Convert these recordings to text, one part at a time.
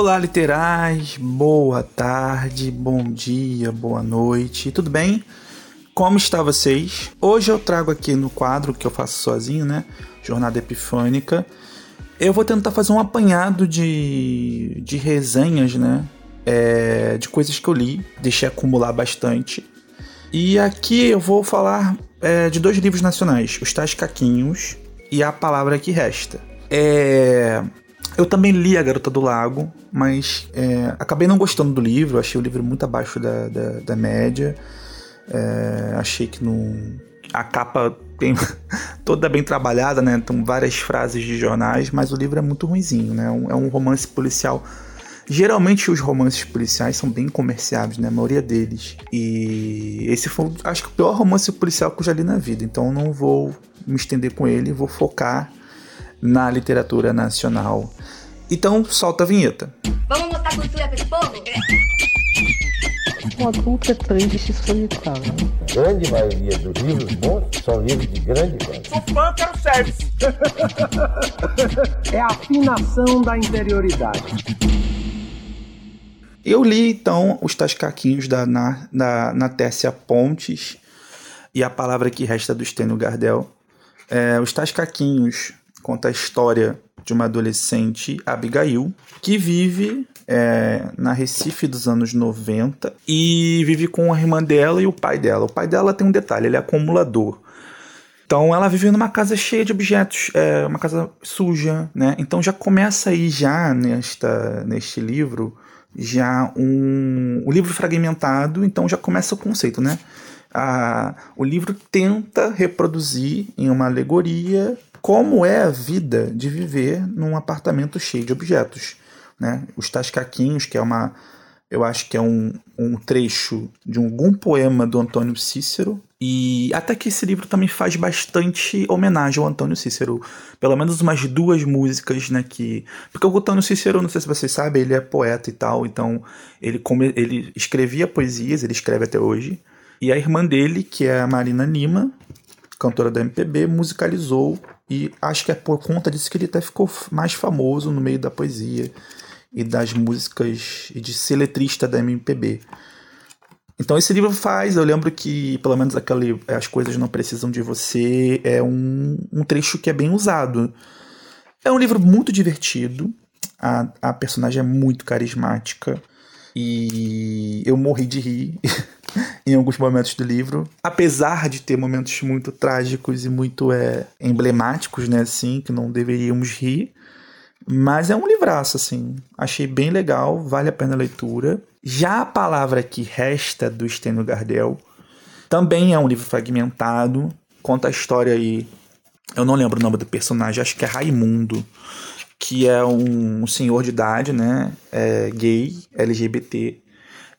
Olá, literais, boa tarde, bom dia, boa noite, tudo bem? Como está vocês? Hoje eu trago aqui no quadro que eu faço sozinho, né? Jornada Epifânica. Eu vou tentar fazer um apanhado de, de resenhas, né? É, de coisas que eu li, deixei acumular bastante. E aqui eu vou falar é, de dois livros nacionais: Os Tais Caquinhos e A Palavra Que Resta. É, eu também li A Garota do Lago, mas é, acabei não gostando do livro, achei o livro muito abaixo da, da, da média. É, achei que não. A capa tem toda bem trabalhada, né? Tem várias frases de jornais, mas o livro é muito ruinzinho, né? É um romance policial. Geralmente os romances policiais são bem comerciáveis, né? A maioria deles. E esse foi, acho que, o pior romance policial que eu já li na vida. Então não vou me estender com ele, vou focar na literatura nacional. Então, solta a vinheta. Vamos mostrar cultura para esse povo? Um adulto é triste e solitário. Grande maioria dos livros bons são livros de grande qualidade. Sou fã, quero service. é a afinação da interioridade. Eu li então os tais caquinhos da, na, da Natécia Pontes e a palavra que resta do Stênio Gardel. É, os tais caquinhos conta a história de uma adolescente, Abigail, que vive é, na Recife dos anos 90 e vive com a irmã dela e o pai dela. O pai dela tem um detalhe, ele é acumulador. Então ela vive numa casa cheia de objetos, é, uma casa suja, né? Então já começa aí já nesta, neste livro já um, um livro fragmentado, então já começa o conceito, né? A, o livro tenta reproduzir em uma alegoria como é a vida de viver num apartamento cheio de objetos. Né? Os Tascaquinhos, que é uma. Eu acho que é um, um trecho de algum poema do Antônio Cícero. E até que esse livro também faz bastante homenagem ao Antônio Cícero. Pelo menos umas duas músicas, né? Que... Porque o Antônio Cícero, não sei se vocês sabem, ele é poeta e tal. Então, ele, ele escrevia poesias, ele escreve até hoje. E a irmã dele, que é a Marina Lima, cantora da MPB, musicalizou e acho que é por conta disso que ele até ficou mais famoso no meio da poesia e das músicas e de ser letrista da MPB. Então esse livro faz, eu lembro que pelo menos aquele As Coisas Não Precisam de Você é um, um trecho que é bem usado. É um livro muito divertido, a, a personagem é muito carismática e eu morri de rir em alguns momentos do livro. Apesar de ter momentos muito trágicos e muito é, emblemáticos, né, assim, que não deveríamos rir. Mas é um livraço, assim. Achei bem legal, vale a pena a leitura. Já a palavra que resta do Stênio Gardel também é um livro fragmentado. Conta a história aí. Eu não lembro o nome do personagem, acho que é Raimundo, que é um, senhor de idade, né? É gay, LGBT,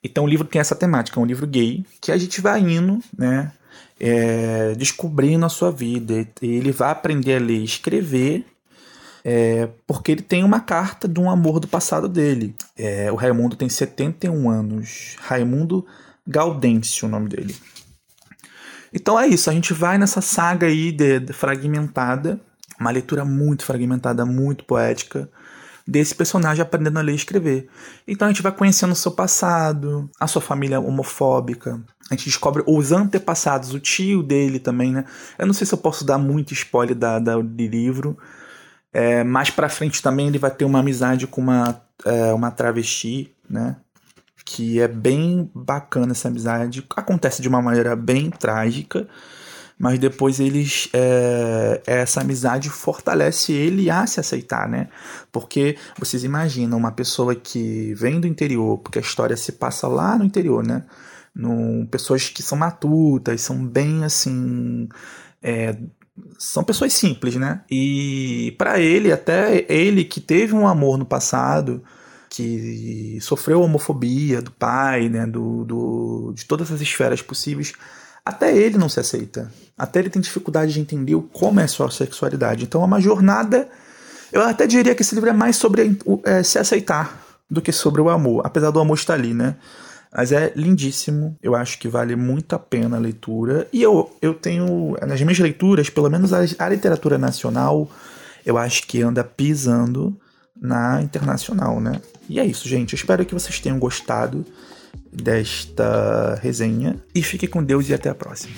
então o livro tem essa temática, é um livro gay, que a gente vai indo, né? É, descobrindo a sua vida. Ele vai aprender a ler e escrever, é, porque ele tem uma carta de um amor do passado dele. É, o Raimundo tem 71 anos. Raimundo Gaudêncio, o nome dele. Então é isso, a gente vai nessa saga aí de, de fragmentada, uma leitura muito fragmentada, muito poética desse personagem aprendendo a ler e escrever. Então a gente vai conhecendo o seu passado, a sua família homofóbica. A gente descobre os antepassados, o tio dele também, né? Eu não sei se eu posso dar muito spoiler da, da, do livro. É, mais pra frente também ele vai ter uma amizade com uma, é, uma travesti, né? Que é bem bacana essa amizade. Acontece de uma maneira bem trágica mas depois eles é, essa amizade fortalece ele a se aceitar, né? Porque vocês imaginam uma pessoa que vem do interior, porque a história se passa lá no interior, né? No, pessoas que são matutas, são bem assim. É, são pessoas simples, né? E para ele, até ele que teve um amor no passado, que sofreu homofobia do pai, né? Do, do, de todas as esferas possíveis até ele não se aceita. Até ele tem dificuldade de entender como é sua sexualidade. Então é uma jornada. Eu até diria que esse livro é mais sobre é, se aceitar do que sobre o amor, apesar do amor estar ali, né? Mas é lindíssimo, eu acho que vale muito a pena a leitura. E eu, eu tenho, nas minhas leituras, pelo menos a, a literatura nacional, eu acho que anda pisando na internacional, né? E é isso, gente. Eu espero que vocês tenham gostado desta resenha e fique com Deus e até a próxima.